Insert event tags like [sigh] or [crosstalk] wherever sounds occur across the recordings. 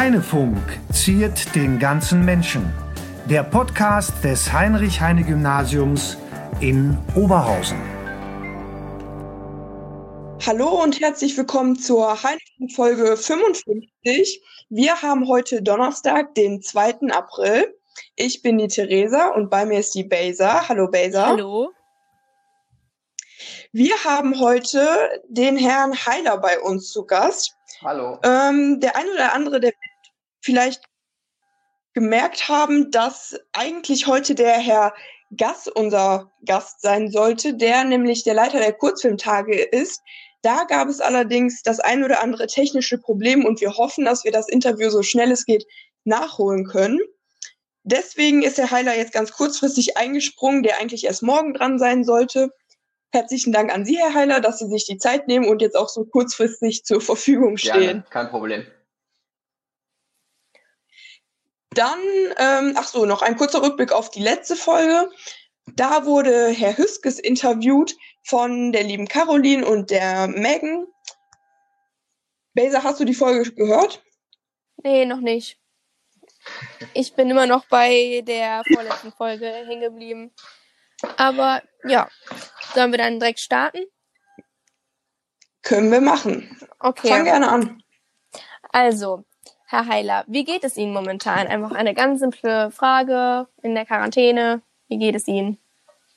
Heinefunk ziert den ganzen Menschen. Der Podcast des Heinrich-Heine-Gymnasiums in Oberhausen. Hallo und herzlich willkommen zur Heinefunk-Folge 55. Wir haben heute Donnerstag, den 2. April. Ich bin die Theresa und bei mir ist die Beza. Hallo Beza. Hallo. Wir haben heute den Herrn Heiler bei uns zu Gast. Hallo. Ähm, der eine oder andere, der vielleicht gemerkt haben, dass eigentlich heute der Herr Gass unser Gast sein sollte, der nämlich der Leiter der Kurzfilmtage ist. Da gab es allerdings das ein oder andere technische Problem und wir hoffen, dass wir das Interview so schnell es geht nachholen können. Deswegen ist Herr Heiler jetzt ganz kurzfristig eingesprungen, der eigentlich erst morgen dran sein sollte. Herzlichen Dank an Sie, Herr Heiler, dass Sie sich die Zeit nehmen und jetzt auch so kurzfristig zur Verfügung stehen. Gerne, kein Problem. Dann, ähm, ach so, noch ein kurzer Rückblick auf die letzte Folge. Da wurde Herr Hüskes interviewt von der lieben Caroline und der Megan. Besa, hast du die Folge gehört? Nee, noch nicht. Ich bin immer noch bei der vorletzten Folge hängen geblieben. Aber ja, sollen wir dann direkt starten? Können wir machen. Okay. Fang gerne an. Also, Herr Heiler, wie geht es Ihnen momentan? Einfach eine ganz simple Frage in der Quarantäne. Wie geht es Ihnen?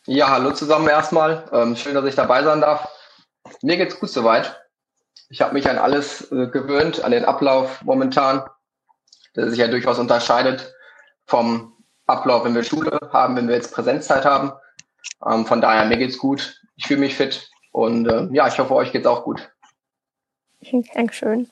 Ja, hallo zusammen erstmal. Ähm, schön, dass ich dabei sein darf. Mir geht's gut soweit. Ich habe mich an alles äh, gewöhnt, an den Ablauf momentan, der sich ja durchaus unterscheidet vom Ablauf, wenn wir Schule haben, wenn wir jetzt Präsenzzeit haben. Ähm, von daher, mir geht's gut. Ich fühle mich fit und äh, ja, ich hoffe, euch geht's auch gut. [laughs] Dankeschön.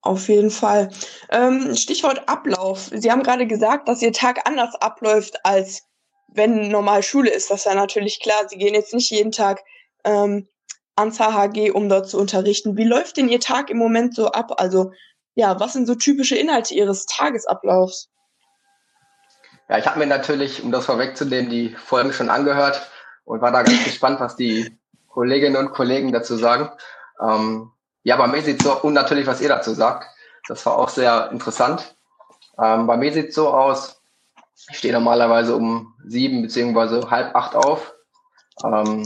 Auf jeden Fall. Ähm, Stichwort Ablauf. Sie haben gerade gesagt, dass Ihr Tag anders abläuft, als wenn normal Schule ist. Das ist ja natürlich klar. Sie gehen jetzt nicht jeden Tag ähm, ans HHG, um dort zu unterrichten. Wie läuft denn Ihr Tag im Moment so ab? Also, ja, was sind so typische Inhalte Ihres Tagesablaufs? Ja, ich habe mir natürlich, um das vorwegzunehmen, die Folgen schon angehört und war da ganz [laughs] gespannt, was die Kolleginnen und Kollegen dazu sagen. Ähm, ja, bei mir sieht so, und natürlich, was ihr dazu sagt. Das war auch sehr interessant. Ähm, bei mir sieht so aus, ich stehe normalerweise um sieben beziehungsweise halb acht auf, ähm,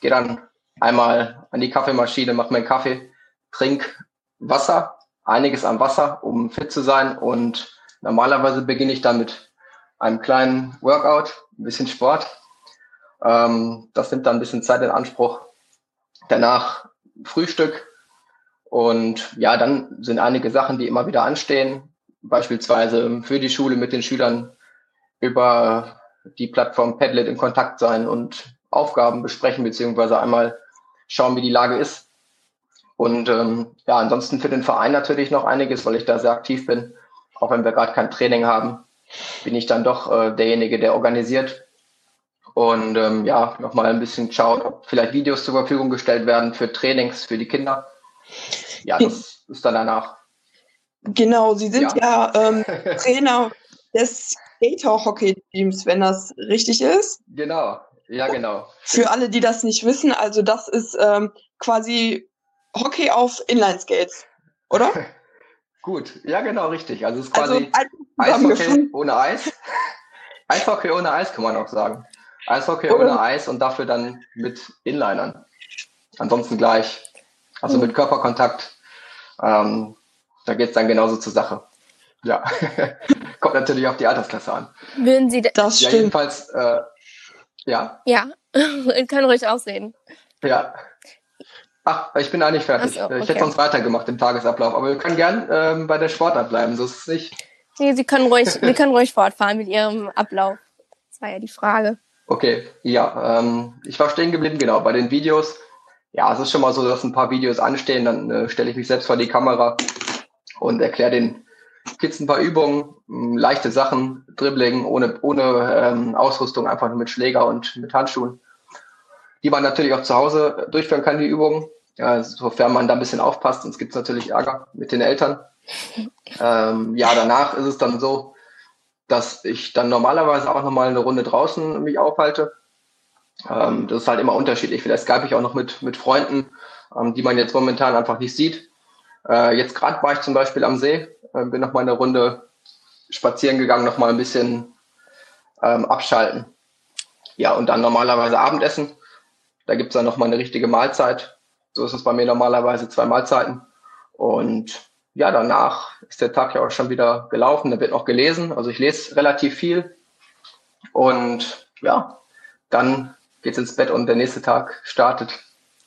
gehe dann einmal an die Kaffeemaschine, mache meinen Kaffee, trink Wasser, einiges an Wasser, um fit zu sein und normalerweise beginne ich dann mit einem kleinen Workout, ein bisschen Sport. Ähm, das nimmt dann ein bisschen Zeit in Anspruch. Danach Frühstück und ja, dann sind einige Sachen, die immer wieder anstehen, beispielsweise für die Schule mit den Schülern über die Plattform Padlet in Kontakt sein und Aufgaben besprechen, beziehungsweise einmal schauen, wie die Lage ist. Und ähm, ja, ansonsten für den Verein natürlich noch einiges, weil ich da sehr aktiv bin, auch wenn wir gerade kein Training haben bin ich dann doch äh, derjenige, der organisiert und ähm, ja, nochmal ein bisschen schaut, ob vielleicht Videos zur Verfügung gestellt werden für Trainings für die Kinder. Ja, das ist dann danach. Genau, Sie sind ja, ja ähm, [laughs] Trainer des Skater-Hockey-Teams, wenn das richtig ist. Genau, ja, genau. Für alle, die das nicht wissen, also das ist ähm, quasi Hockey auf Inline-Skates, oder? [laughs] Gut, ja genau, richtig. Also es ist quasi also, Eishockey ohne Eis. [laughs] Eishockey ohne Eis kann man auch sagen. Eishockey oh. ohne Eis und dafür dann mit Inlinern. Ansonsten gleich. Also mit Körperkontakt. Ähm, da geht es dann genauso zur Sache. Ja, [laughs] kommt natürlich auf die Altersklasse an. Würden Sie das ja, stimmt. jedenfalls, äh, ja. Ja, [laughs] kann ruhig ausreden. Ja, Ach, ich bin eigentlich fertig. So, okay. Ich hätte sonst weitergemacht im Tagesablauf, aber wir können gern ähm, bei der Sportart bleiben, so ist es nicht. Nee, Sie können ruhig, Sie können ruhig fortfahren mit Ihrem Ablauf. Das war ja die Frage. Okay, ja, ähm, ich war stehen geblieben, genau, bei den Videos. Ja, es ist schon mal so, dass ein paar Videos anstehen, dann äh, stelle ich mich selbst vor die Kamera und erkläre den Kids ein paar Übungen, ähm, leichte Sachen, Dribbling, ohne, ohne ähm, Ausrüstung, einfach nur mit Schläger und mit Handschuhen die man natürlich auch zu Hause durchführen kann, die Übungen. Ja, sofern man da ein bisschen aufpasst, sonst gibt es natürlich Ärger mit den Eltern. [laughs] Ähm, ja, danach ist es dann so, dass ich dann normalerweise auch nochmal eine Runde draußen mich aufhalte. Ähm, das ist halt immer unterschiedlich. Vielleicht skype ich auch noch mit, mit Freunden, ähm, die man jetzt momentan einfach nicht sieht. Äh, jetzt gerade war ich zum Beispiel am See, äh, bin noch mal eine Runde spazieren gegangen, noch mal ein bisschen ähm, abschalten. Ja, und dann normalerweise Abendessen. Da gibt's dann noch mal eine richtige Mahlzeit. So ist es bei mir normalerweise zwei Mahlzeiten. Und ja, danach ist der Tag ja auch schon wieder gelaufen. Da wird noch gelesen. Also ich lese relativ viel. Und ja, dann geht's ins Bett und der nächste Tag startet.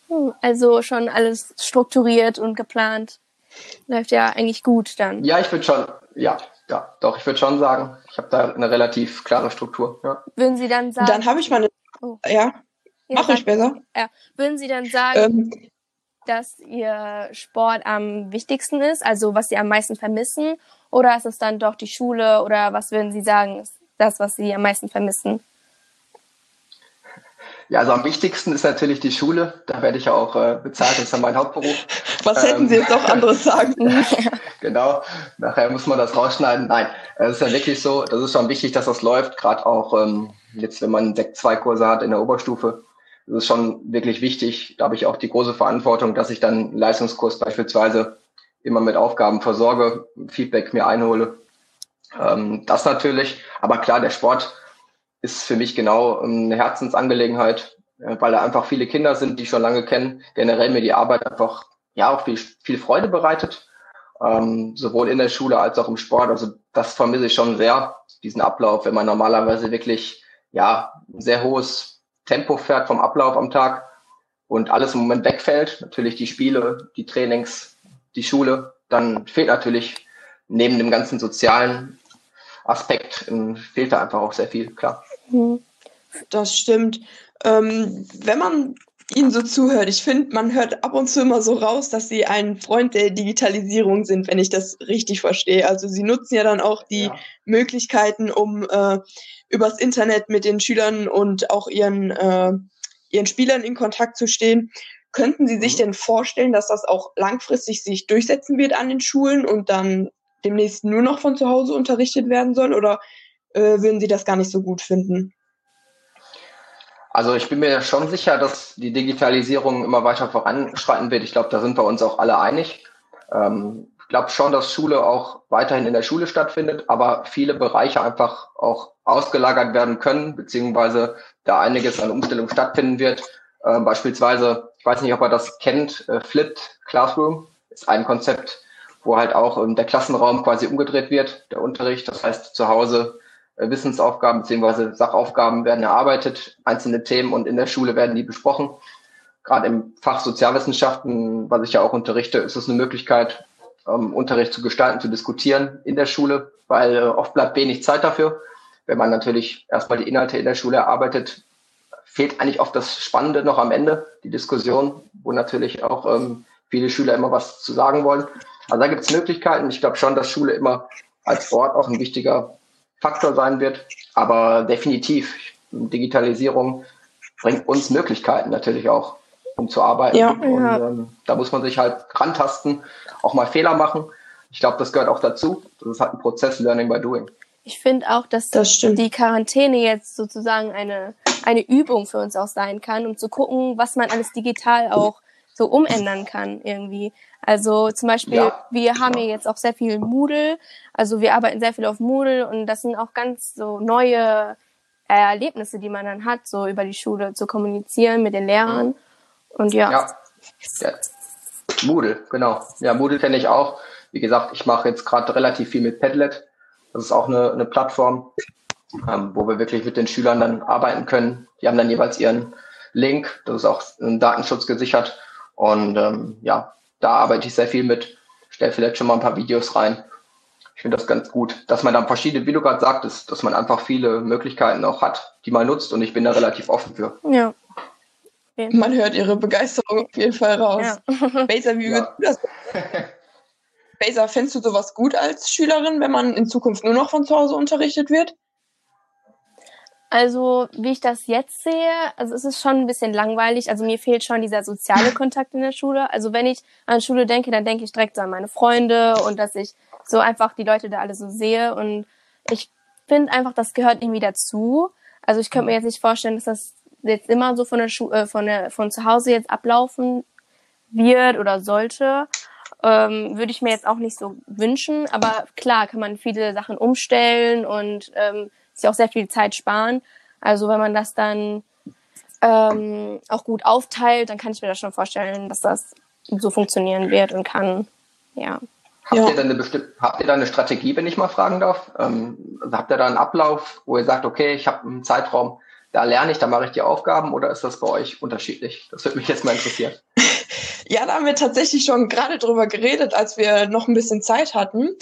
Hm, Also schon alles strukturiert und geplant. Läuft ja eigentlich gut dann. Ja, ich würde schon, ja, ja, doch, ich würde schon sagen, ich habe da eine relativ klare Struktur. Ja. Würden Sie dann sagen, Dann habe ich mal eine. Oh. Ja, Ja, mach ich besser. ja, würden Sie dann sagen, Ähm, dass Ihr Sport am wichtigsten ist, also was Sie am meisten vermissen? Oder ist es dann doch die Schule oder was würden Sie sagen, ist das, was Sie am meisten vermissen? Ja, also am wichtigsten ist natürlich die Schule. Da werde ich ja auch äh, bezahlt, das ist ja mein Hauptberuf. [laughs] was Ähm. hätten Sie jetzt auch anderes sagen? [laughs] Genau, nachher muss man das rausschneiden. Nein, es ist ja wirklich so, das ist schon wichtig, dass das läuft, gerade auch ähm, jetzt, wenn man Sekt 2 Kurse hat in der Oberstufe. Das ist schon wirklich wichtig. Da habe ich auch die große Verantwortung, dass ich dann einen Leistungskurs beispielsweise immer mit Aufgaben versorge, Feedback mir einhole. Ähm, das natürlich, aber klar, der Sport ist für mich genau eine Herzensangelegenheit, äh, weil da einfach viele Kinder sind, die ich schon lange kennen, generell mir die Arbeit einfach ja auch viel, viel Freude bereitet ähm, sowohl in der Schule als auch im Sport. Also das vermisse ich schon sehr, diesen Ablauf, wenn man normalerweise wirklich ja ein sehr hohes Tempo fährt vom Ablauf am Tag und alles im Moment wegfällt, natürlich die Spiele, die Trainings, die Schule, dann fehlt natürlich neben dem ganzen sozialen Aspekt, ähm, fehlt da einfach auch sehr viel, klar. Hm. Das stimmt. Ähm, wenn man Ihnen so zuhört, ich finde, man hört ab und zu immer so raus, dass Sie ein Freund der Digitalisierung sind, wenn ich das richtig verstehe. Also Sie nutzen ja dann auch die Ja. Möglichkeiten, um äh, übers Internet mit den Schülern und auch ihren, äh, ihren Spielern in Kontakt zu stehen. Könnten Sie sich Mhm. denn vorstellen, dass das auch langfristig sich durchsetzen wird an den Schulen und dann demnächst nur noch von zu Hause unterrichtet werden soll? Oder äh, würden Sie das gar nicht so gut finden? Also ich bin mir schon sicher, dass die Digitalisierung immer weiter voranschreiten wird. Ich glaube, da sind wir uns auch alle einig. Ähm, ich glaube schon, dass Schule auch weiterhin in der Schule stattfindet, aber viele Bereiche einfach auch ausgelagert werden können, beziehungsweise da einiges an Umstellung stattfinden wird. Ähm, beispielsweise, ich weiß nicht, ob ihr das kennt, äh, Flipped Classroom ist ein Konzept, wo halt auch ähm, der Klassenraum quasi umgedreht wird, der Unterricht. Das heißt, zu Hause äh, Wissensaufgaben beziehungsweise Sachaufgaben werden erarbeitet, einzelne Themen und in der Schule werden die besprochen. Gerade im Fach Sozialwissenschaften, was ich ja auch unterrichte, ist es eine Möglichkeit, ähm, Unterricht zu gestalten, zu diskutieren in der Schule, weil äh, oft bleibt wenig Zeit dafür. Wenn man natürlich erstmal die Inhalte in der Schule erarbeitet, fehlt eigentlich oft das Spannende noch am Ende, die Diskussion, wo natürlich auch ähm, viele Schüler immer was zu sagen wollen. Also da gibt es Möglichkeiten. Ich glaube schon, dass Schule immer als Ort auch ein wichtiger Faktor sein wird. Aber definitiv, Digitalisierung bringt uns Möglichkeiten natürlich auch, um zu arbeiten. Ja. Und Ja. ähm, da muss man sich halt rantasten, auch mal Fehler machen. Ich glaube, das gehört auch dazu. Das ist halt ein Prozess, Learning by Doing. Ich finde auch, dass Das stimmt. die Quarantäne jetzt sozusagen eine, eine Übung für uns auch sein kann, um zu gucken, was man alles digital auch so umändern kann irgendwie. Also zum Beispiel, Ja. wir haben ja jetzt auch sehr viel Moodle, also wir arbeiten sehr viel auf Moodle und das sind auch ganz so neue Erlebnisse, die man dann hat, so über die Schule zu kommunizieren mit den Lehrern. Und ja, Ja. ja. Moodle, genau. Ja, Moodle kenne ich auch. Wie gesagt, ich mache jetzt gerade relativ viel mit Padlet. Das ist auch eine, eine Plattform, ähm, wo wir wirklich mit den Schülern dann arbeiten können. Die haben dann jeweils ihren Link. Das ist auch im Datenschutz gesichert. Und ähm, ja, da arbeite ich sehr viel mit. Stell vielleicht schon mal ein paar Videos rein. Ich finde das ganz gut, dass man dann verschiedene, wie du gerade sagtest, dass man einfach viele Möglichkeiten auch hat, die man nutzt. Und ich bin da relativ offen für. ja, Man hört ihre Begeisterung auf jeden Fall raus. ja. [laughs] Baser, wie Ja. würdest du das? [laughs] Baser, fändest du sowas gut als Schülerin, wenn man in Zukunft nur noch von zu Hause unterrichtet wird? Also, wie ich das jetzt sehe, also es ist schon ein bisschen langweilig. Also mir fehlt schon dieser soziale [laughs] Kontakt in der Schule. Also wenn ich an Schule denke, dann denke ich direkt so an meine Freunde und dass ich so einfach die Leute da alle so sehe. Und ich finde einfach, das gehört irgendwie dazu. Also ich könnte mir jetzt nicht vorstellen, dass das jetzt immer so von der Schu äh, von der von zu Hause jetzt ablaufen wird oder sollte. Ähm, würde ich mir jetzt auch nicht so wünschen, aber klar kann man viele Sachen umstellen und ähm, sich auch sehr viel Zeit sparen. Also wenn man das dann ähm, auch gut aufteilt, dann kann ich mir das schon vorstellen, dass das so funktionieren wird und kann. Ja. Habt, ja. ihr dann eine bestimmte, habt ihr da eine Strategie, wenn ich mal fragen darf? Ähm, also habt ihr da einen Ablauf, wo ihr sagt, okay, ich habe einen Zeitraum, da lerne ich, da mache ich die Aufgaben oder ist das bei euch unterschiedlich? Das würde mich jetzt mal interessieren. [laughs] Ja, da haben wir tatsächlich schon gerade drüber geredet, als wir noch ein bisschen Zeit hatten.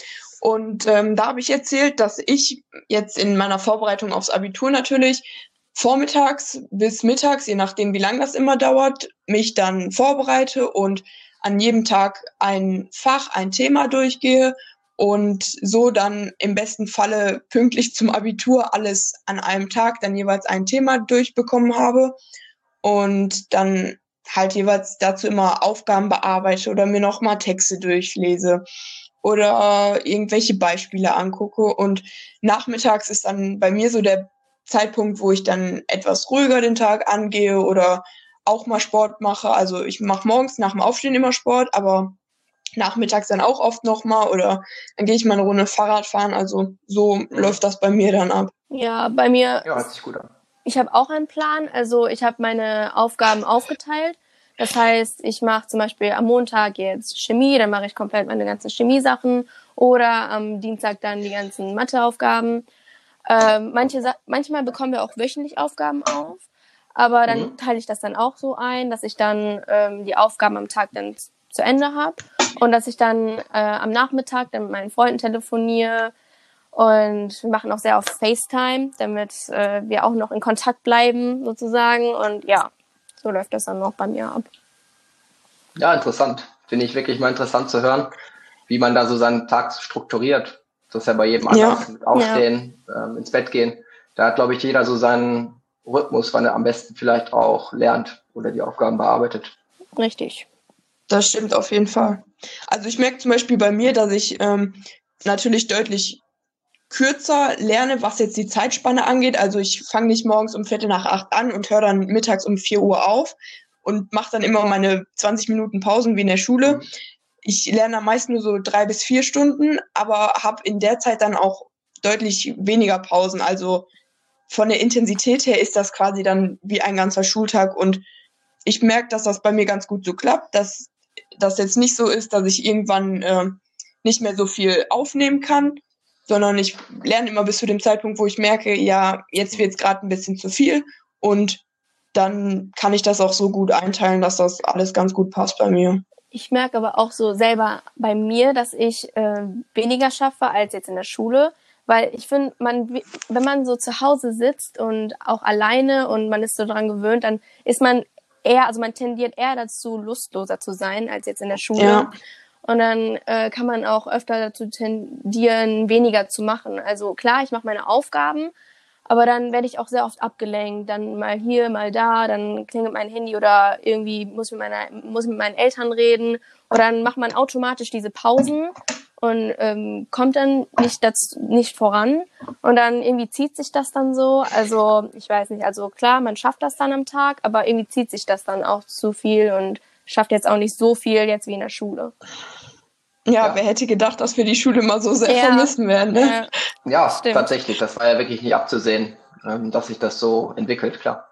Und ähm, da habe ich erzählt, dass ich jetzt in meiner Vorbereitung aufs Abitur natürlich vormittags bis mittags, je nachdem wie lang das immer dauert, mich dann vorbereite und an jedem Tag ein Fach, ein Thema durchgehe und so dann im besten Falle pünktlich zum Abitur alles an einem Tag dann jeweils ein Thema durchbekommen habe und dann halt jeweils dazu immer Aufgaben bearbeite oder mir nochmal Texte durchlese oder irgendwelche Beispiele angucke und nachmittags ist dann bei mir so der Zeitpunkt, wo ich dann etwas ruhiger den Tag angehe oder auch mal Sport mache. Also ich mache morgens nach dem Aufstehen immer Sport, aber nachmittags dann auch oft nochmal oder dann gehe ich mal eine Runde Fahrrad fahren. Also so läuft das bei mir dann ab. Ja, bei mir. Ja, hört sich gut an. Ich habe auch einen Plan. Also ich habe meine Aufgaben aufgeteilt. Das heißt, ich mache zum Beispiel am Montag jetzt Chemie, dann mache ich komplett meine ganzen Chemiesachen oder am Dienstag dann die ganzen Matheaufgaben. Ähm, manche, manchmal bekommen wir auch wöchentlich Aufgaben auf, aber dann mhm. teile ich das dann auch so ein, dass ich dann ähm, die Aufgaben am Tag dann zu Ende habe und dass ich dann äh, am Nachmittag dann mit meinen Freunden telefoniere und wir machen auch sehr auf FaceTime, damit äh, wir auch noch in Kontakt bleiben sozusagen und ja, so läuft das dann noch bei mir ab. Ja, interessant. Finde ich wirklich mal interessant zu hören, wie man da so seinen Tag strukturiert. Das ist ja bei jedem anders. Ja. Aufstehen, ja. ähm, ins Bett gehen. Da hat, glaube ich, jeder so seinen Rhythmus, wann er am besten vielleicht auch lernt oder die Aufgaben bearbeitet. Richtig. Das stimmt auf jeden Fall. Also ich merke zum Beispiel bei mir, dass ich ähm, natürlich deutlich kürzer lerne, was jetzt die Zeitspanne angeht. Also ich fange nicht morgens um Viertel nach acht an und höre dann mittags um vier Uhr auf und mache dann immer meine 20 Minuten Pausen wie in der Schule. Mhm. Ich lerne am meisten nur so drei bis vier Stunden, aber habe in der Zeit dann auch deutlich weniger Pausen. Also von der Intensität her ist das quasi dann wie ein ganzer Schultag und ich merke, dass das bei mir ganz gut so klappt, dass das jetzt nicht so ist, dass ich irgendwann äh, nicht mehr so viel aufnehmen kann, sondern ich lerne immer bis zu dem Zeitpunkt, wo ich merke, ja, jetzt wird es gerade ein bisschen zu viel und dann kann ich das auch so gut einteilen, dass das alles ganz gut passt bei mir. Ich merke aber auch so selber bei mir, dass ich äh, weniger schaffe als jetzt in der Schule, weil ich finde, man, wenn man so zu Hause sitzt und auch alleine und man ist so dran gewöhnt, dann ist man eher, also man tendiert eher dazu, lustloser zu sein als jetzt in der Schule. Ja. Und dann äh, kann man auch öfter dazu tendieren, weniger zu machen. Also klar, ich mache meine Aufgaben, aber dann werde ich auch sehr oft abgelenkt. Dann mal hier, mal da, dann klingelt mein Handy oder irgendwie muss mit meiner, muss mit meinen Eltern reden. Oder dann macht man automatisch diese Pausen und ähm, kommt dann nicht dazu, nicht voran. Und dann irgendwie zieht sich das dann so. Also ich weiß nicht. Also klar, man schafft das dann am Tag, aber irgendwie zieht sich das dann auch zu viel und schafft jetzt auch nicht so viel jetzt wie in der Schule. Ja, ja, wer hätte gedacht, dass wir die Schule mal so sehr ja. vermissen werden. Ne? Ja, ja tatsächlich. Das war ja wirklich nicht abzusehen, ähm, dass sich das so entwickelt, klar.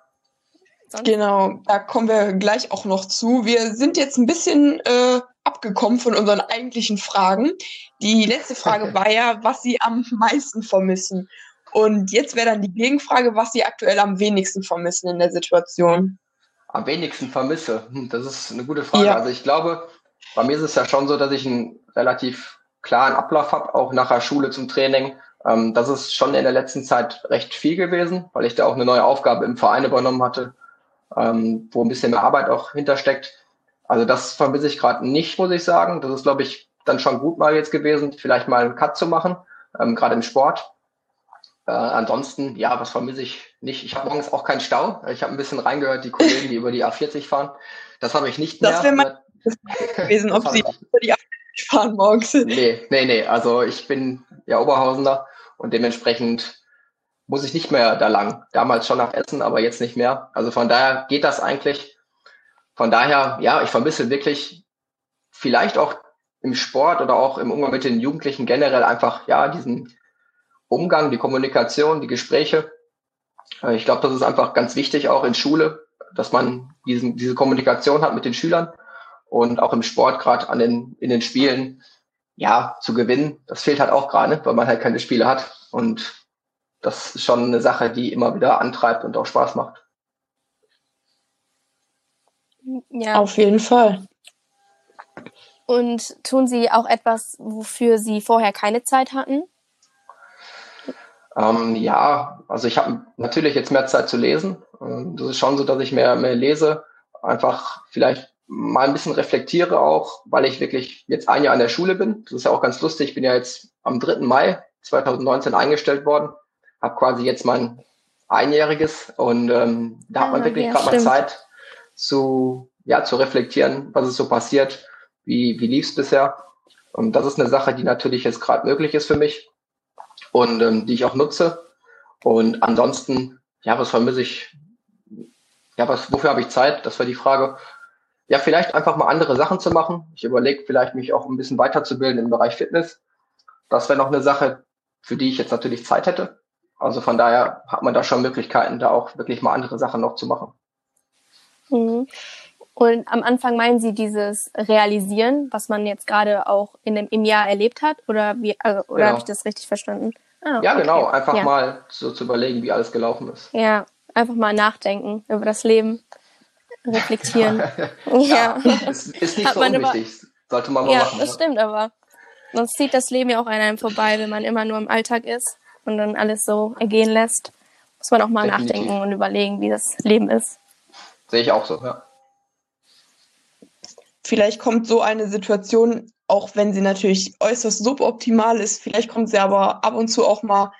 Genau, da kommen wir gleich auch noch zu. Wir sind jetzt ein bisschen äh, abgekommen von unseren eigentlichen Fragen. Die letzte Frage okay. [laughs] war ja, was Sie am meisten vermissen. Und jetzt wäre dann die Gegenfrage, was Sie aktuell am wenigsten vermissen in der Situation. Am wenigsten vermisse? Hm, das ist eine gute Frage. Ja. Also ich glaube, bei mir ist es ja schon so, dass ich einen relativ klaren Ablauf habe, auch nach der Schule zum Training. Ähm, das ist schon in der letzten Zeit recht viel gewesen, weil ich da auch eine neue Aufgabe im Verein übernommen hatte, ähm, wo ein bisschen mehr Arbeit auch hintersteckt. Also das vermisse ich gerade nicht, muss ich sagen. Das ist, glaube ich, dann schon gut mal jetzt gewesen, vielleicht mal einen Cut zu machen, ähm, gerade im Sport. Äh, ansonsten, ja, was vermisse ich nicht? Ich habe morgens auch keinen Stau. Ich habe ein bisschen reingehört, die Kollegen, die über die A40 fahren. Das habe ich nicht mehr. Das [laughs] wäre mal gewesen, ob sie über die A40 fahren morgens. [laughs] Nee, nee, nee. Also ich bin ja Oberhausener und dementsprechend muss ich nicht mehr da lang. Damals schon nach Essen, aber jetzt nicht mehr. Also von daher geht das eigentlich. Von daher, ja, ich vermisse wirklich vielleicht auch im Sport oder auch im Umgang mit den Jugendlichen generell einfach, ja, diesen Umgang, die Kommunikation, die Gespräche. Äh, ich glaube, das ist einfach ganz wichtig auch in Schule, dass man diesen, diese Kommunikation hat mit den Schülern und auch im Sport, gerade an den, in den Spielen, ja, zu gewinnen. Das fehlt halt auch gerade, weil man halt keine Spiele hat. Und das ist schon eine Sache, die immer wieder antreibt und auch Spaß macht. Ja. Auf jeden Fall. Und tun Sie auch etwas, wofür Sie vorher keine Zeit hatten? Ähm, ja, also ich habe natürlich jetzt mehr Zeit zu lesen. Ähm, das ist schon so, dass ich mehr, mehr lese, einfach vielleicht mal ein bisschen reflektiere auch, weil ich wirklich jetzt ein Jahr an der Schule bin. Das ist ja auch ganz lustig. Ich bin ja jetzt am 3. Mai 2019 eingestellt worden, habe quasi jetzt mein einjähriges und ähm, da hat man ah, wirklich ja, gerade mal Zeit zu ja zu reflektieren, was ist so passiert, wie wie lief's bisher. Und das ist eine Sache, die natürlich jetzt gerade möglich ist für mich und ähm, die ich auch nutze. Und ansonsten, ja, was vermisse ich? Ja, was, wofür habe ich Zeit? Das war die Frage. Ja, vielleicht einfach mal andere Sachen zu machen. Ich überlege vielleicht, mich auch ein bisschen weiterzubilden im Bereich Fitness. Das wäre noch eine Sache, für die ich jetzt natürlich Zeit hätte. Also von daher hat man da schon Möglichkeiten, da auch wirklich mal andere Sachen noch zu machen. Mhm. Und am Anfang meinen Sie dieses Realisieren, was man jetzt gerade auch in dem, im Jahr erlebt hat? Oder, wie, also, oder genau. habe ich das richtig verstanden? Ah, ja, okay. genau. Einfach ja. mal so zu überlegen, wie alles gelaufen ist. Ja, einfach mal nachdenken über das Leben, reflektieren. [laughs] ja. ja. Ist, ist nicht so unwichtig. Sollte man mal ja, machen. Ja, das stimmt, aber sonst zieht das Leben ja auch an einem vorbei, wenn man immer nur im Alltag ist und dann alles so ergehen lässt. Muss man auch mal Definitiv. nachdenken und überlegen, wie das Leben ist. Sehe ich auch so, ja. Vielleicht kommt so eine Situation, auch wenn sie natürlich äußerst suboptimal ist, vielleicht kommt sie aber ab und zu auch mal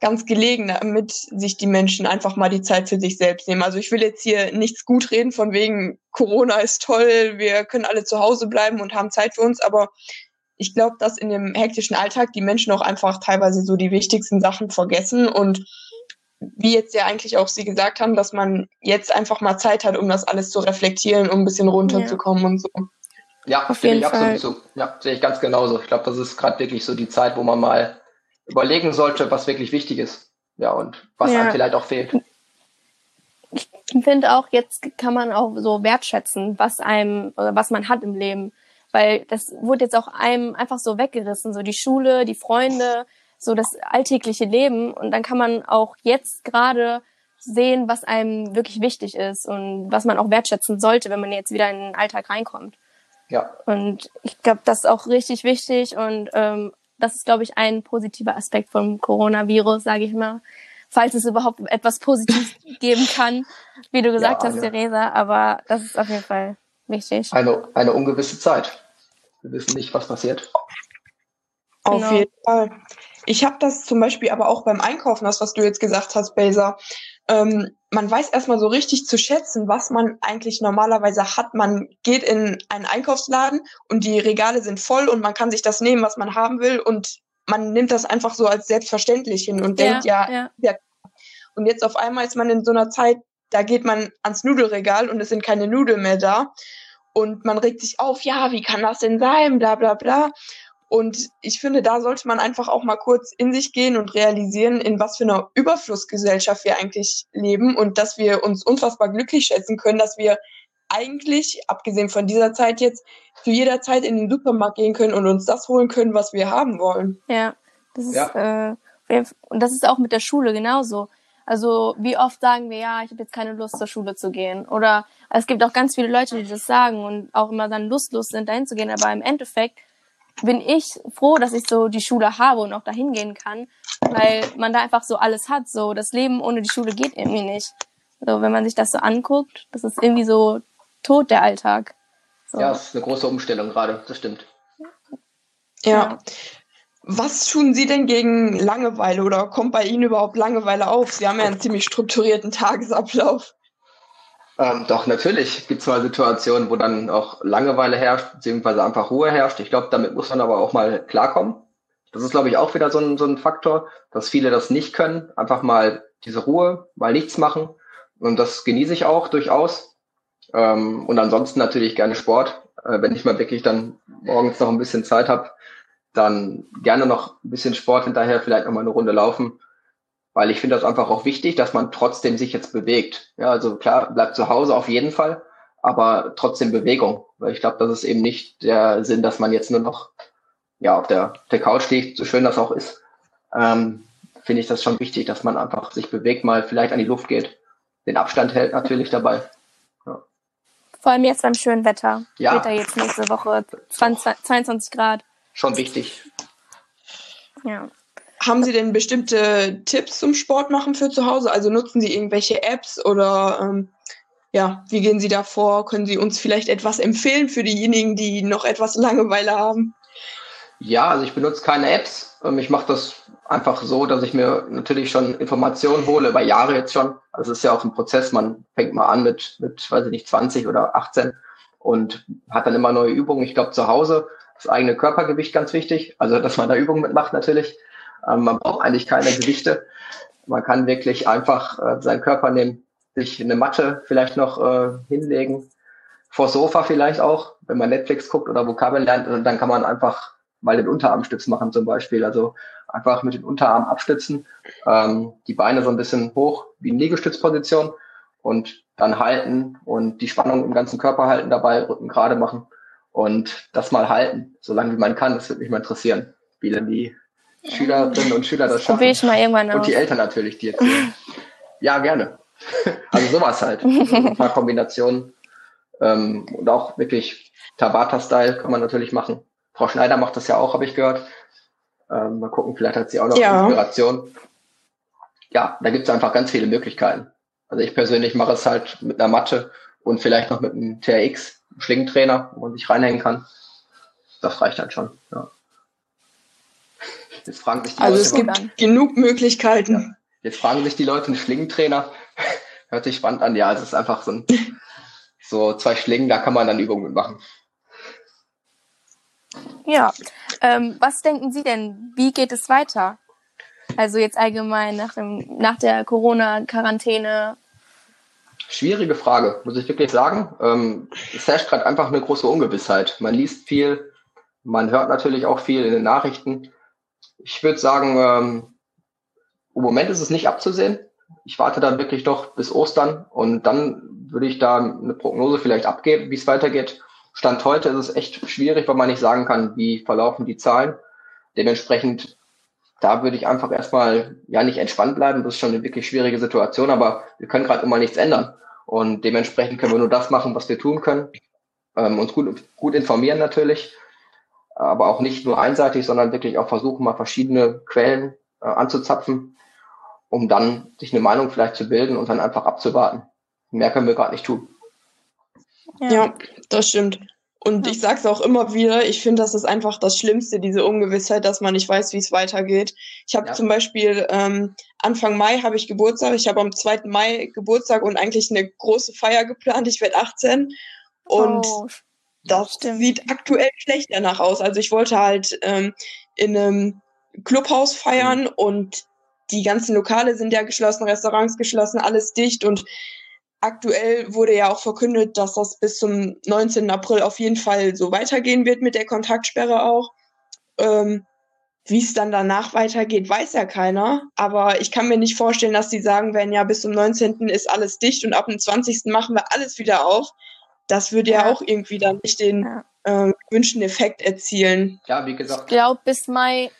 ganz gelegen, damit sich die Menschen einfach mal die Zeit für sich selbst nehmen. Also ich will jetzt hier nichts gut reden von wegen Corona ist toll, wir können alle zu Hause bleiben und haben Zeit für uns, aber ich glaube, dass in dem hektischen Alltag die Menschen auch einfach teilweise so die wichtigsten Sachen vergessen und wie jetzt ja eigentlich auch Sie gesagt haben, dass man jetzt einfach mal Zeit hat, um das alles zu reflektieren, um ein bisschen runterzukommen ja. und so. Ja, Auf finde ich absolut so. Ja, sehe ich ganz genauso. Ich glaube, das ist gerade wirklich so die Zeit, wo man mal überlegen sollte, was wirklich wichtig ist. Ja, und was ja. einem vielleicht auch fehlt. Ich finde auch, jetzt kann man auch so wertschätzen, was einem oder was man hat im Leben. Weil das wurde jetzt auch einem einfach so weggerissen. So die Schule, die Freunde, so das alltägliche Leben. Und dann kann man auch jetzt gerade sehen, was einem wirklich wichtig ist und was man auch wertschätzen sollte, wenn man jetzt wieder in den Alltag reinkommt. Ja. Und ich glaube, das ist auch richtig wichtig und ähm, das ist, glaube ich, ein positiver Aspekt vom Coronavirus, sage ich mal. Falls es überhaupt etwas Positives [laughs] geben kann, wie du gesagt ja, hast, ja. Theresa. Aber das ist auf jeden Fall wichtig. Eine, eine ungewisse Zeit. Wir wissen nicht, was passiert. Auf genau. jeden Fall. Ich habe das zum Beispiel aber auch beim Einkaufen, das, was du jetzt gesagt hast, Baser. Ähm, man weiß erstmal so richtig zu schätzen, was man eigentlich normalerweise hat. Man geht in einen Einkaufsladen und die Regale sind voll und man kann sich das nehmen, was man haben will und man nimmt das einfach so als selbstverständlich hin und ja, denkt, ja, ja, ja. Und jetzt auf einmal ist man in so einer Zeit, da geht man ans Nudelregal und es sind keine Nudeln mehr da. Und man regt sich auf, ja, wie kann das denn sein, bla bla bla. Und ich finde, da sollte man einfach auch mal kurz in sich gehen und realisieren, in was für einer Überflussgesellschaft wir eigentlich leben und dass wir uns unfassbar glücklich schätzen können, dass wir eigentlich, abgesehen von dieser Zeit jetzt, zu jeder Zeit in den Supermarkt gehen können und uns das holen können, was wir haben wollen. Ja, das ist, ja. Äh, und das ist auch mit der Schule genauso. Also wie oft sagen wir, ja, ich habe jetzt keine Lust zur Schule zu gehen. Oder es gibt auch ganz viele Leute, die das sagen und auch immer dann lustlos sind, dahin zu gehen. Aber im Endeffekt bin ich froh, dass ich so die Schule habe und auch dahin gehen kann, weil man da einfach so alles hat. So das Leben ohne die Schule geht irgendwie nicht. So wenn man sich das so anguckt, das ist irgendwie so tot der Alltag. So. Ja, es ist eine große Umstellung gerade. Das stimmt. Ja. ja. Was tun Sie denn gegen Langeweile oder kommt bei Ihnen überhaupt Langeweile auf? Sie haben ja einen ziemlich strukturierten Tagesablauf. Ähm, doch, natürlich gibt es mal Situationen, wo dann auch Langeweile herrscht, beziehungsweise einfach Ruhe herrscht. Ich glaube, damit muss man aber auch mal klarkommen. Das ist, glaube ich, auch wieder so ein, so ein Faktor, dass viele das nicht können. Einfach mal diese Ruhe, mal nichts machen. Und das genieße ich auch durchaus. Ähm, und ansonsten natürlich gerne Sport. Äh, wenn ich mal wirklich dann morgens noch ein bisschen Zeit habe, dann gerne noch ein bisschen Sport hinterher, vielleicht noch mal eine Runde laufen, weil ich finde das einfach auch wichtig, dass man trotzdem sich jetzt bewegt. Ja, also klar, bleibt zu Hause auf jeden Fall, aber trotzdem Bewegung, weil ich glaube, das ist eben nicht der Sinn, dass man jetzt nur noch ja auf der, der Couch liegt, so schön das auch ist. Ähm, finde ich das schon wichtig, dass man einfach sich bewegt, mal vielleicht an die Luft geht, den Abstand hält natürlich dabei. Ja. Vor allem jetzt beim schönen Wetter. Ja. Wetter jetzt nächste Woche 20, 22 Grad. Schon wichtig. Ja. Haben Sie denn bestimmte Tipps zum Sport machen für zu Hause? Also nutzen Sie irgendwelche Apps oder ähm, ja, wie gehen Sie da vor? Können Sie uns vielleicht etwas empfehlen für diejenigen, die noch etwas Langeweile haben? Ja, also ich benutze keine Apps. Ähm, ich mache das einfach so, dass ich mir natürlich schon Informationen hole, über Jahre jetzt schon. Also es ist ja auch ein Prozess, man fängt mal an mit, mit, weiß ich nicht, 20 oder 18 und hat dann immer neue Übungen. Ich glaube, zu Hause das eigene Körpergewicht ganz wichtig, also dass man da Übungen mitmacht natürlich. Ähm, man braucht eigentlich keine Gewichte. Man kann wirklich einfach äh, seinen Körper nehmen, sich eine Matte vielleicht noch äh, hinlegen, vor Sofa vielleicht auch, wenn man Netflix guckt oder Vokabeln lernt, dann kann man einfach mal den Unterarmstütz machen zum Beispiel. Also einfach mit den Unterarm abstützen, ähm, die Beine so ein bisschen hoch wie in Liegestützposition und dann halten und die Spannung im ganzen Körper halten dabei, Rücken gerade machen und das mal halten, solange wie man kann. Das würde mich mal interessieren, wie denn die Schülerinnen und Schüler das, das schaffen. Ich mal irgendwann und die Eltern natürlich, die jetzt. ja, gerne. [laughs] Also sowas halt. [laughs] Also ein paar Kombinationen. Ähm, und auch wirklich Tabata-Style kann man natürlich machen. Frau Schneider macht das ja auch, habe ich gehört. Ähm, mal gucken, vielleicht hat sie auch noch ja. Inspiration. Ja, da gibt es einfach ganz viele Möglichkeiten. Also ich persönlich mache es halt mit einer Matte und vielleicht noch mit einem TRX, Schlingentrainer, wo man sich reinhängen kann. Das reicht halt schon. Ja. Jetzt fragen sich die also Leute, es gibt an. genug Möglichkeiten. Ja. Jetzt fragen sich die Leute, ein Schlingentrainer, [laughs] hört sich spannend an. Ja, es ist einfach so, ein, so zwei Schlingen, da kann man dann Übungen mitmachen. Ja, ähm, was denken Sie denn? Wie geht es weiter? Also jetzt allgemein nach, dem, nach der Corona-Quarantäne. Schwierige Frage, muss ich wirklich sagen. Ähm, es herrscht gerade einfach eine große Ungewissheit. Man liest viel, man hört natürlich auch viel in den Nachrichten. Ich würde sagen, ähm, im Moment ist es nicht abzusehen. Ich warte dann wirklich doch bis Ostern und dann würde ich da eine Prognose vielleicht abgeben, wie es weitergeht. Stand heute ist es echt schwierig, weil man nicht sagen kann, wie verlaufen die Zahlen. Dementsprechend, da würde ich einfach erstmal ja nicht entspannt bleiben. Das ist schon eine wirklich schwierige Situation, aber wir können gerade immer nichts ändern. Und dementsprechend können wir nur das machen, was wir tun können. Ähm, uns gut, gut informieren natürlich, aber auch nicht nur einseitig, sondern wirklich auch versuchen, mal verschiedene Quellen äh, anzuzapfen, um dann sich eine Meinung vielleicht zu bilden und dann einfach abzuwarten. Mehr können wir gerade nicht tun. Ja. ja, das stimmt. Und ja. ich sage es auch immer wieder, ich finde, das ist einfach das Schlimmste, diese Ungewissheit, dass man nicht weiß, wie es weitergeht. Ich habe ja. zum Beispiel ähm, Anfang Mai habe ich Geburtstag. Ich habe am 2. Mai Geburtstag und eigentlich eine große Feier geplant. Ich werde 18. Und oh, das stimmt. sieht aktuell schlecht danach aus. Also ich wollte halt ähm, in einem Clubhaus feiern mhm. und die ganzen Lokale sind ja geschlossen, Restaurants geschlossen, alles dicht und aktuell wurde ja auch verkündet, dass das bis zum 19. April auf jeden Fall so weitergehen wird mit der Kontaktsperre auch. Ähm, Wie es dann danach weitergeht, weiß ja keiner. Aber ich kann mir nicht vorstellen, dass die sagen werden, ja, bis zum 19. ist alles dicht und ab dem 20. machen wir alles wieder auf. Das würde ja, ja auch irgendwie dann nicht den ja. ähm, gewünschten Effekt erzielen. Ja, wie gesagt. Ich glaube, bis Mai,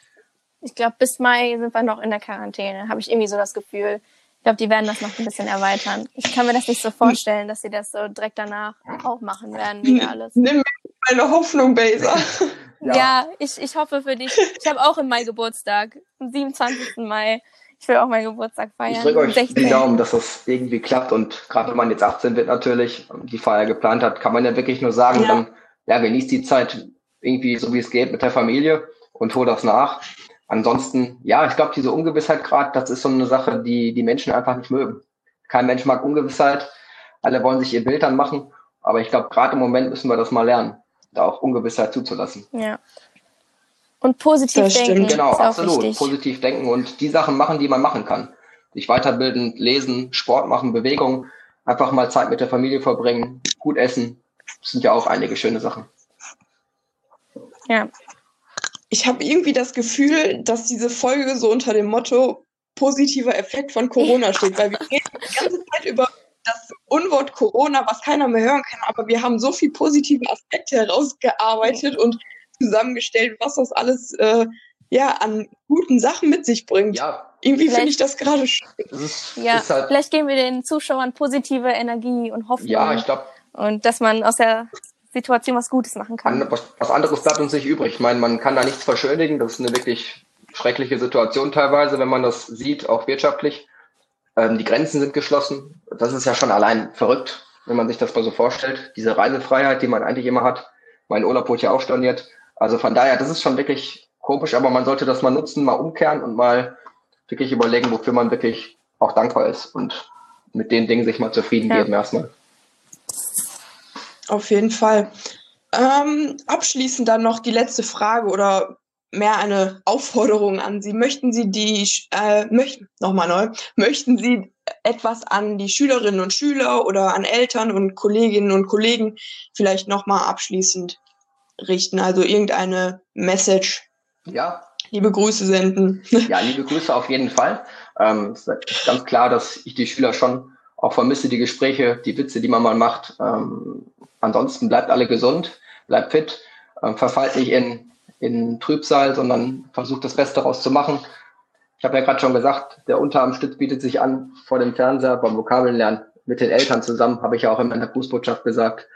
ich glaube, bis Mai sind wir noch in der Quarantäne, habe ich irgendwie so das Gefühl. Ich glaube, die werden das noch ein bisschen erweitern. Ich kann mir das nicht so vorstellen, dass sie das so direkt danach auch machen werden, wieder alles. Nimm mir meine Hoffnung, Baser. Ja, [laughs] ja ich, ich hoffe für dich. Ich habe auch im Mai Geburtstag, am 27. Mai. Ich will auch meinen Geburtstag feiern. Ich drücke euch 16. die Daumen, dass das irgendwie klappt. Und gerade wenn man jetzt 18 wird natürlich, die Feier geplant hat, kann man ja wirklich nur sagen, ja. dann ja, genießt die Zeit irgendwie so wie es geht mit der Familie und hol das nach. Ansonsten, ja, ich glaube, diese Ungewissheit gerade, das ist so eine Sache, die die Menschen einfach nicht mögen. Kein Mensch mag Ungewissheit. Alle wollen sich ihr Bild dann machen. Aber ich glaube, gerade im Moment müssen wir das mal lernen, da auch Ungewissheit zuzulassen. Ja. Und positiv das denken. Stimmt. Genau, absolut. Positiv denken und die Sachen machen, die man machen kann. Sich weiterbilden, lesen, Sport machen, Bewegung, einfach mal Zeit mit der Familie verbringen, gut essen, Das sind ja auch einige schöne Sachen. Ja. Ich habe irgendwie das Gefühl, dass diese Folge so unter dem Motto positiver Effekt von Corona steht, weil wir reden die ganze Zeit über das Unwort Corona, was keiner mehr hören kann, aber wir haben so viel positive Aspekte herausgearbeitet und zusammengestellt, was das alles äh, ja an guten Sachen mit sich bringt. Ja. Irgendwie finde ich das gerade schön. Ja, halt vielleicht geben wir den Zuschauern positive Energie und Hoffnung. Ja, ich glaube. Und dass man aus der Situation was Gutes machen kann. Was anderes bleibt uns nicht übrig. Ich meine, man kann da nichts verschönigen. Das ist eine wirklich schreckliche Situation teilweise, wenn man das sieht, auch wirtschaftlich. Ähm, die Grenzen sind geschlossen. Das ist ja schon allein verrückt, wenn man sich das mal so vorstellt. Diese Reisefreiheit, die man eigentlich immer hat. Mein Urlaub wurde ja auch storniert. Also von daher, das ist schon wirklich komisch, aber man sollte das mal nutzen, mal umkehren und mal wirklich überlegen, wofür man wirklich auch dankbar ist und mit den Dingen sich mal zufrieden ja. geben erstmal. Auf jeden Fall. Ähm, abschließend dann noch die letzte Frage oder mehr eine Aufforderung an Sie. Möchten Sie die, äh, möchten, nochmal neu, möchten Sie etwas an die Schülerinnen und Schüler oder an Eltern und Kolleginnen und Kollegen vielleicht nochmal abschließend richten? Also irgendeine Message. Ja. Liebe Grüße senden. [laughs] Ja, liebe Grüße auf jeden Fall. Ähm, es ist ganz klar, dass ich die Schüler schon auch vermisse, die Gespräche, die Witze, die man mal macht. Ähm, ansonsten bleibt alle gesund, bleibt fit, äh, verfallt nicht in, in Trübsal, sondern versucht das Beste daraus zu machen. Ich habe ja gerade schon gesagt, der Unterarmstütz bietet sich an vor dem Fernseher beim Vokabellernen mit den Eltern zusammen, habe ich ja auch in meiner Grußbotschaft gesagt.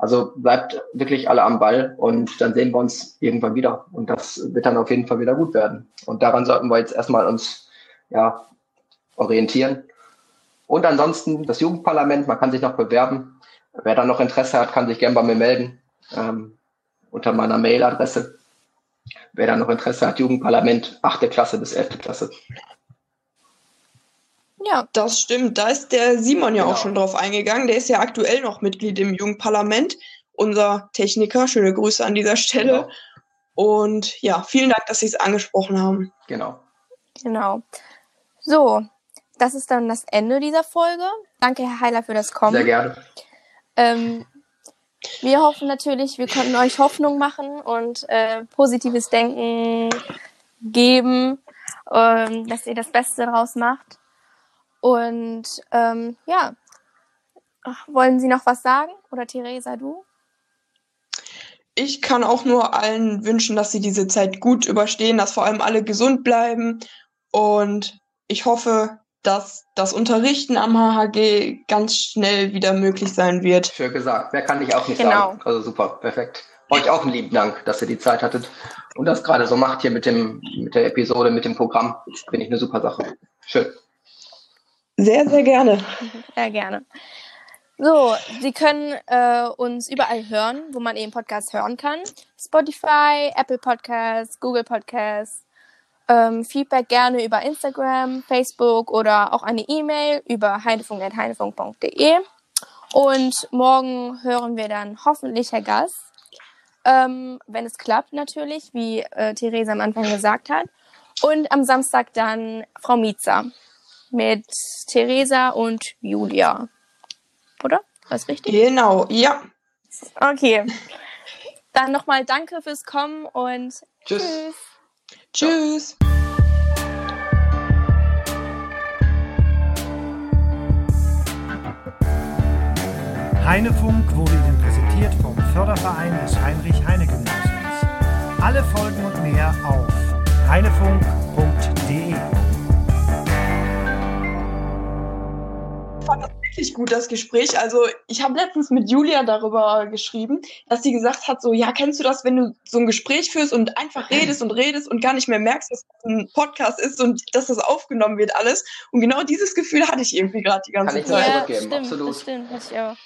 Also bleibt wirklich alle am Ball und dann sehen wir uns irgendwann wieder. Und das wird dann auf jeden Fall wieder gut werden. Und daran sollten wir jetzt erstmal uns ja, orientieren. Und ansonsten das Jugendparlament, man kann sich noch bewerben. Wer da noch Interesse hat, kann sich gerne bei mir melden. Ähm, unter meiner Mailadresse. Wer da noch Interesse hat, Jugendparlament, 8. Klasse bis 11. Klasse. Ja, das stimmt. Da ist der Simon ja genau. auch schon drauf eingegangen. Der ist ja aktuell noch Mitglied im Jugendparlament. Unser Techniker. Schöne Grüße an dieser Stelle. Genau. Und ja, vielen Dank, dass Sie es angesprochen haben. Genau. Genau. So, das ist dann das Ende dieser Folge. Danke, Herr Heiler, für das Kommen. Sehr gerne. Ähm, wir hoffen natürlich, wir konnten euch Hoffnung machen und äh, positives Denken geben, ähm, dass ihr das Beste daraus macht. Und ähm, ja, wollen Sie noch was sagen? Oder Theresa, du? Ich kann auch nur allen wünschen, dass sie diese Zeit gut überstehen, dass vor allem alle gesund bleiben. Und ich hoffe, dass das Unterrichten am HHG ganz schnell wieder möglich sein wird. Schön gesagt. Wer kann ich auch nicht genau. sagen. Also super, perfekt. Euch auch einen lieben Dank, dass ihr die Zeit hattet und das gerade so macht hier mit dem mit der Episode, mit dem Programm. Finde ich eine super Sache. Schön. Sehr, sehr gerne. Sehr gerne. So, Sie können äh, uns überall hören, wo man eben Podcasts hören kann. Spotify, Apple Podcasts, Google Podcasts. Ähm, Feedback gerne über Instagram, Facebook oder auch eine E-Mail über heinefunk.heinefunk.de. Und morgen hören wir dann hoffentlich Herr Gast. Ähm, wenn es klappt natürlich, wie äh, Theresa am Anfang gesagt hat. Und am Samstag dann Frau Mietzer mit Theresa und Julia. Oder? Was richtig? Genau, ja. Okay. Dann nochmal danke fürs Kommen und tschüss. Tschüss. tschüss. Heinefunk wurde Ihnen präsentiert vom Förderverein des Heinrich-Heine-Gymnasiums. Alle Folgen und mehr auf heinefunk.de. fand das wirklich gut, das Gespräch. Also ich habe letztens mit Julia darüber geschrieben, dass sie gesagt hat, so, ja, kennst du das, wenn du so ein Gespräch führst und einfach redest und redest und gar nicht mehr merkst, dass das ein Podcast ist und dass das aufgenommen wird alles. Und genau dieses Gefühl hatte ich irgendwie gerade die ganze Kann Zeit. Ich nur zurückgeben, ja, stimmt, absolut. Das stimmt, das ich auch.